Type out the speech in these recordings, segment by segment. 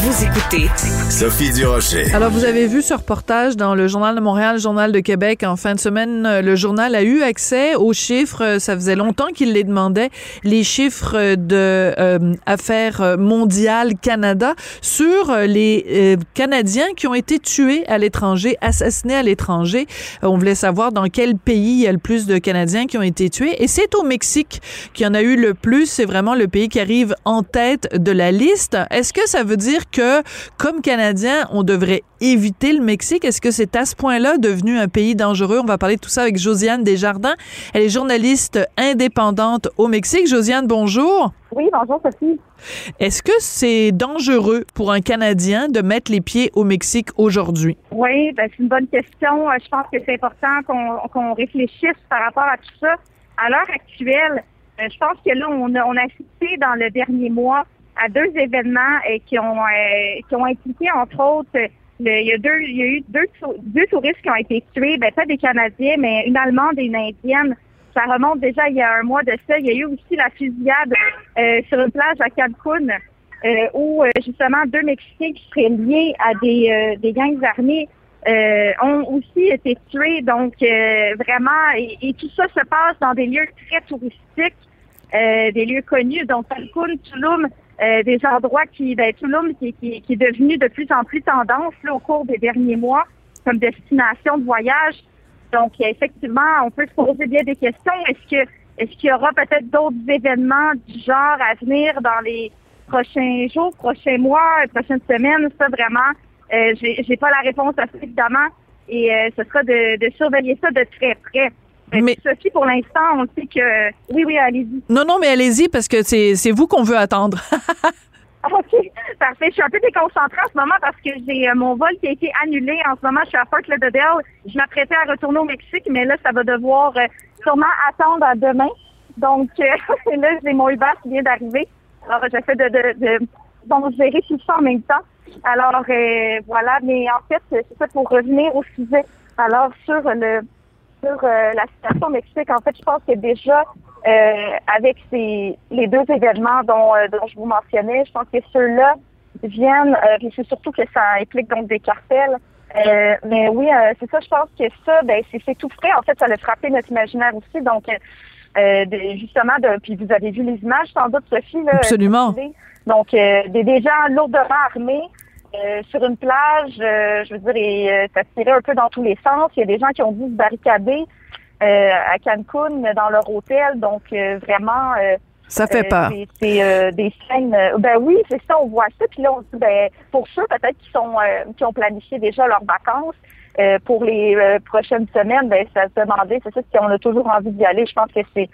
Vous écoutez Sophie Durocher. Alors, vous avez vu ce reportage dans le Journal de Montréal, Journal de Québec. En fin de semaine, euh, le journal a eu accès aux chiffres. Euh, ça faisait longtemps qu'il les demandait, les chiffres de euh, Affaires mondiales Canada sur les Canadiens qui ont été tués à l'étranger, assassinés à l'étranger. on voulait savoir dans quel pays il y a le plus de Canadiens qui ont été tués. Et c'est au Mexique qu'il y en a eu le plus. C'est vraiment le pays qui arrive en tête de la liste. Est-ce que ça veut dire que, comme Canadiens, on devrait éviter le Mexique? Est-ce que c'est à ce point-là devenu un pays dangereux? On va parler de tout ça avec Josiane Desjardins. Elle est journaliste indépendante au Mexique. Josiane, bonjour. Oui, bonjour Sophie. Est-ce que c'est dangereux pour un Canadien de mettre les pieds au Mexique aujourd'hui? Oui, ben, c'est une bonne question. Euh, je pense que c'est important qu'on réfléchisse par rapport à tout ça. À l'heure actuelle, euh, je pense que là, on a, on a assisté dans le dernier mois à deux événements euh, qui ont euh, qui ont impliqué entre autres il y a deux il y a eu deux deux touristes qui ont été tués, ben pas des Canadiens, mais une Allemande et une Indienne. Ça remonte déjà il y a un mois de ça. Il y a eu aussi la fusillade euh, sur une plage à Cancun où justement deux Mexicains qui seraient liés à des, des gangs armés ont aussi été tués. Donc vraiment, et, tout ça se passe dans des lieux très touristiques, des lieux connus. Donc Cancun, Tulum, euh, des endroits qui, ben, Tulum, qui, qui, qui, est devenu de plus en plus tendance au cours des derniers mois comme destination de voyage. Donc, effectivement, on peut se poser bien des questions. Est-ce que est-ce qu'il y aura peut-être d'autres événements du genre à venir dans les prochains jours, prochains mois, prochaines semaines? Ça, vraiment, euh, j'ai pas la réponse à ça, évidemment. Et euh, ce sera de surveiller ça de très près. Ben, mais Sophie, pour l'instant, on sait que. Oui, oui, allez-y. Non, non, mais allez-y parce que c'est vous qu'on veut attendre. OK, parfait. Je suis un peu déconcentrée en ce moment parce que j'ai euh, mon vol qui a été annulé. En ce moment, je suis à Fort Lauderdale. Je m'apprêtais à retourner au Mexique, mais là, ça va devoir euh, sûrement attendre à demain. Donc, euh, là, j'ai mon Uber qui vient d'arriver. Alors, j'essaie de, de, de bon, gérer tout ça en même temps. Alors, voilà. Mais en fait, c'est ça pour revenir au sujet. Alors, sur le sur euh, la situation au Mexique, en fait, je pense que déjà, euh, avec ces, les deux événements dont, euh, dont je vous mentionnais, je pense que ceux-là viennent, puis c'est surtout que ça implique donc des cartels. mais oui, c'est ça, je pense que ça, ben, c'est tout frais. En fait, ça a frappé notre imaginaire aussi. Donc, justement, de, puis vous avez vu les images, sans doute, Sophie. Là, Absolument. Donc, des, des gens lourdement armés euh, sur une plage, euh, je veux dire, et, euh, ça tirait un peu dans tous les sens. Il y a des gens qui ont dû se barricader à Cancun dans leur hôtel. Donc, vraiment... ça fait peur. C'est des scènes... ben oui, c'est ça, on voit ça. Puis là, on dit, ben, pour ceux peut-être qui sont qui ont planifié déjà leurs vacances, pour les prochaines semaines, ben, ça se demandait, c'est ça, si on a toujours envie d'y aller. Je pense que c'est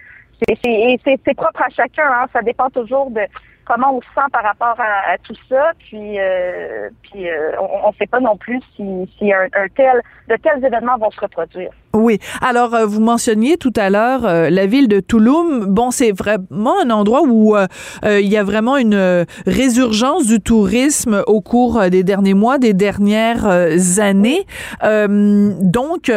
c'est propre à chacun. Hein. Ça dépend toujours de comment on se sent par rapport à, tout ça. Puis, euh, euh, on ne sait pas non plus si, si un, tel, de tels événements vont se reproduire. Oui. Alors, euh, vous mentionniez tout à l'heure la ville de Touloum. Bon, c'est vraiment un endroit où il y a vraiment une résurgence du tourisme au cours des derniers mois, des dernières années. donc,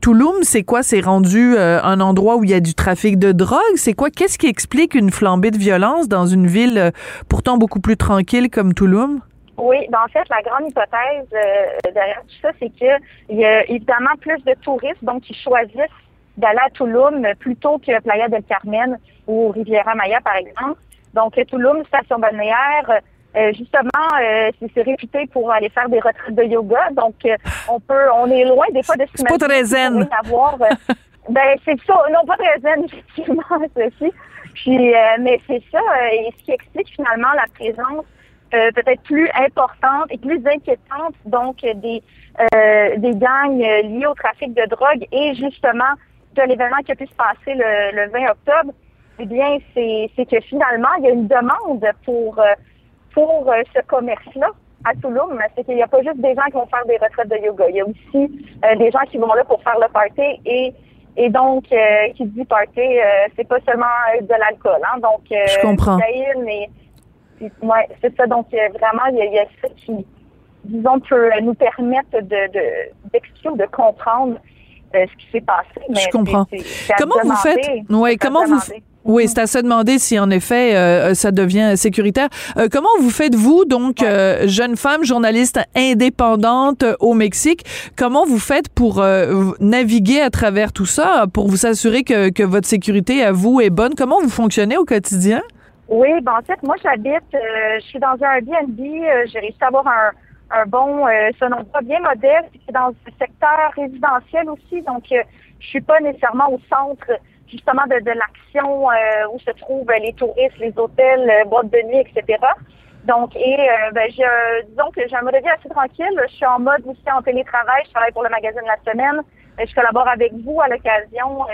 Touloum, c'est quoi? C'est rendu un endroit où il y a du trafic de drogue? C'est quoi? Qu'est-ce qui explique une flambée de violence dans une ville pourtant beaucoup plus tranquille comme Touloum? Oui, ben en fait, la grande hypothèse euh, derrière tout ça, c'est qu'il y a évidemment plus de touristes, donc qui choisissent d'aller à Touloum plutôt que Playa del Carmen ou Riviera Maya, par exemple. Donc, Touloum, station balnéaire, euh, justement, euh, c'est réputé pour aller faire des retraites de yoga. Donc, on peut, on est loin des fois de se pas très zen. Avoir, ben, c'est ça. Non, pas très zen, effectivement, ceci. Puis, mais c'est ça, et ce qui explique finalement la présence euh, peut-être plus importante et plus inquiétante donc des des gangs liés au trafic de drogue et justement de l'événement qui a pu se passer le, 20 octobre. Eh bien, c'est que finalement il y a une demande pour pour ce commerce-là à Toulouse, c'est qu'il n'y a pas juste des gens qui vont faire des retraites de yoga. Il y a aussi des gens qui vont là pour faire le party et et donc, euh, qui dit party, euh, c'est pas seulement de l'alcool. Hein, donc, euh, je comprends. Mais, ouais, c'est ça. Donc, vraiment, il y, a ça qui, disons, peut nous permettre de d'expliquer ou de comprendre ce qui s'est passé. Mais Je comprends. comment vous faites? Ouais, comment vous oui, c'est à se demander si en effet euh, ça devient sécuritaire. Euh, comment vous faites-vous, donc, euh, jeune femme journaliste indépendante au Mexique, comment vous faites pour naviguer à travers tout ça, pour vous assurer que, que, votre sécurité à vous est bonne? Comment vous fonctionnez au quotidien? Oui, ben en fait, moi j'habite, je suis dans un Airbnb, j'ai réussi à avoir un, bon, c'est un endroit bien modeste, c'est dans le secteur résidentiel aussi, donc je suis pas nécessairement au centre justement de, l'action euh, où se trouvent les touristes, les hôtels, euh, boîtes de nuit, etc. Donc, et euh, ben, je, disons que j'ai un mode de vie assez tranquille. Je suis en mode aussi en télétravail. Je travaille pour le magazine La Semaine. Je collabore avec vous à l'occasion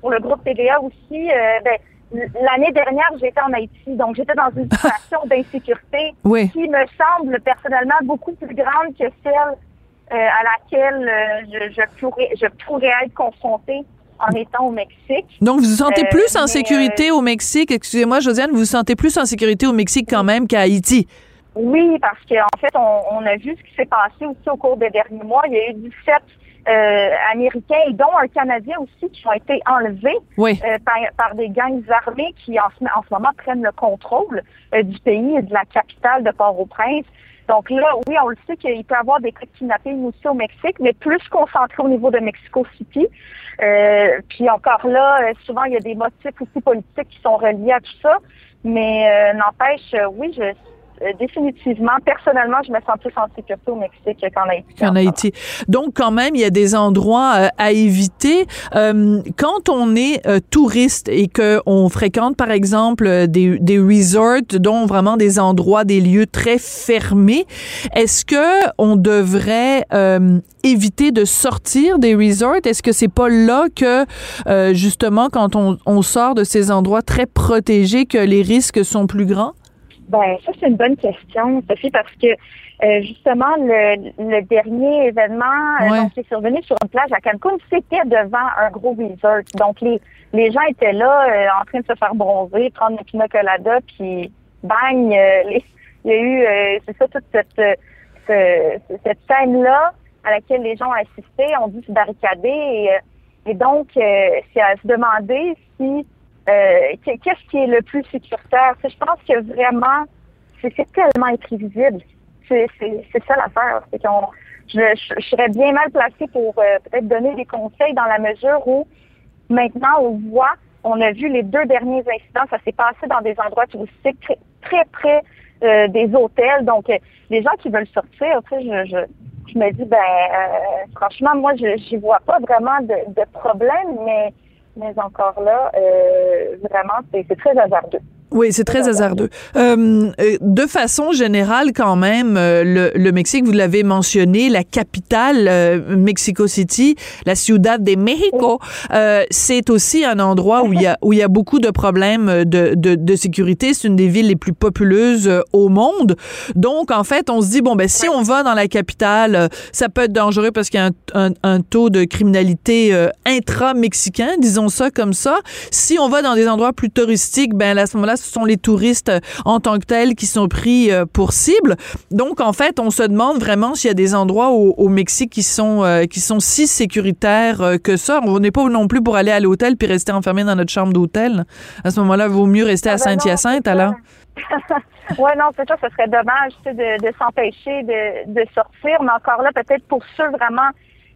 pour le groupe TVA aussi. ben, L'année dernière, j'étais en Haïti, donc j'étais dans une situation d'insécurité qui me semble personnellement beaucoup plus grande que celle à laquelle je, je, pourrais, je pourrais être confrontée en étant au Mexique. Donc, vous vous sentez plus en euh, sécurité au Mexique? Excusez-moi, Josiane, vous vous sentez plus en sécurité au Mexique quand même qu'à Haïti? Oui, parce qu'en fait, on, a vu ce qui s'est passé aussi au cours des derniers mois. Il y a eu 17 euh, Américains, dont un Canadien aussi, qui ont été enlevés euh, par, des gangs armés qui, en ce, en ce moment, prennent le contrôle du pays et de la capitale de Port-au-Prince. Donc là, oui, on le sait qu'il peut y avoir des cas de kidnapping aussi au Mexique, mais plus concentré au niveau de Mexico City. Euh, puis encore là, euh, souvent, il y a des motifs aussi politiques qui sont reliés à tout ça. Mais euh, n'empêche, oui, je euh, définitivement, personnellement, je me sens plus en sécurité au Mexique qu'en Haïti. En Haïti. Donc, quand même, il y a des endroits euh, à éviter. Euh, quand on est touriste et qu'on fréquente, par exemple, des, des resorts, dont vraiment des endroits, des lieux très fermés, est-ce que on devrait éviter de sortir des resorts? Est-ce que c'est pas là que, justement, quand on, on sort de ces endroits très protégés, que les risques sont plus grands? Ben, ça, c'est une bonne question, Sophie, parce que euh, justement, le, dernier événement euh, qui est survenu sur une plage à Cancun, c'était devant un gros resort. Donc, les, les gens étaient là euh, en train de se faire bronzer, prendre une pina colada, puis bang, il y a eu, c'est ça, toute cette, cette scène-là à laquelle les gens ont assisté, ont dû se barricader. Et, et donc, c'est à se demander si euh, qu'est-ce qui est le plus sécuritaire? Je pense que vraiment, c'est tellement imprévisible. C'est ça l'affaire. Qu'on je, je, serais bien mal placée pour euh, peut-être donner des conseils dans la mesure où maintenant on voit, on a vu les deux derniers incidents, ça s'est passé dans des endroits touristiques très, très près euh, des hôtels. Donc, les gens qui veulent sortir, je, je, je me dis, ben, franchement, moi, je n'y vois pas vraiment de, de problème, mais mais encore là, euh, vraiment, c'est très hasardeux. Oui, c'est très hasardeux. Euh, euh, de façon générale, quand même, euh, le, le Mexique, vous l'avez mentionné, la capitale, euh, Mexico City, la Ciudad de México, c'est aussi un endroit où il y a où il y a beaucoup de problèmes de, de, de sécurité. C'est une des villes les plus populeuses au monde. Donc, en fait, on se dit bon ben si on va dans la capitale, ça peut être dangereux parce qu'il y a un, un, un, taux de criminalité intra-mexicain, disons ça comme ça. Si on va dans des endroits plus touristiques, ben à ce moment-là ce sont les touristes euh, en tant que tels qui sont pris euh, pour cible. Donc, en fait, on se demande vraiment s'il y a des endroits au, Mexique qui sont, euh, qui sont si sécuritaires que ça. On n'est pas non plus pour aller à l'hôtel puis rester enfermé dans notre chambre d'hôtel. À ce moment-là, il vaut mieux rester à ah, ben Saint-Hyacinthe, alors? oui, non, c'est ça, ce serait dommage de, de s'empêcher de, de, sortir, mais encore là, peut-être pour ceux vraiment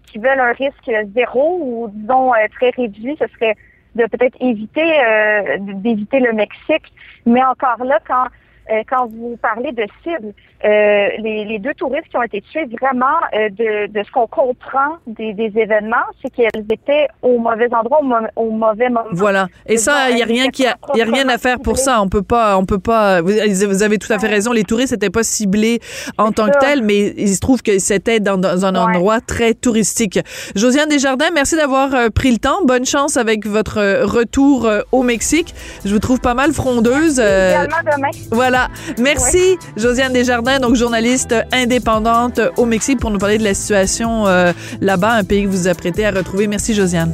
qui veulent un risque zéro ou disons très réduit, ce serait de peut-être éviter euh, d'éviter le Mexique. Mais encore là, quand euh, quand vous parlez de cibles, euh, les, deux touristes qui ont été tués, vraiment, de, ce qu'on comprend des, événements, c'est qu'elles étaient au mauvais endroit, au, mauvais moment. Voilà. Et ça, il n'y a rien qui a, y a rien à faire pour ça. On peut pas, on peut pas. Vous, avez tout à fait raison. Les touristes n'étaient pas ciblés en tant que tels, mais il se trouve que c'était dans, un endroit très touristique. Josiane Desjardins, merci d'avoir pris le temps. Bonne chance avec votre retour au Mexique. Je vous trouve pas mal frondeuse. Voilà. Merci, Josiane Desjardins, donc journaliste indépendante au Mexique, pour nous parler de la situation euh, là-bas, un pays que vous vous apprêtez à retrouver. Merci, Josiane.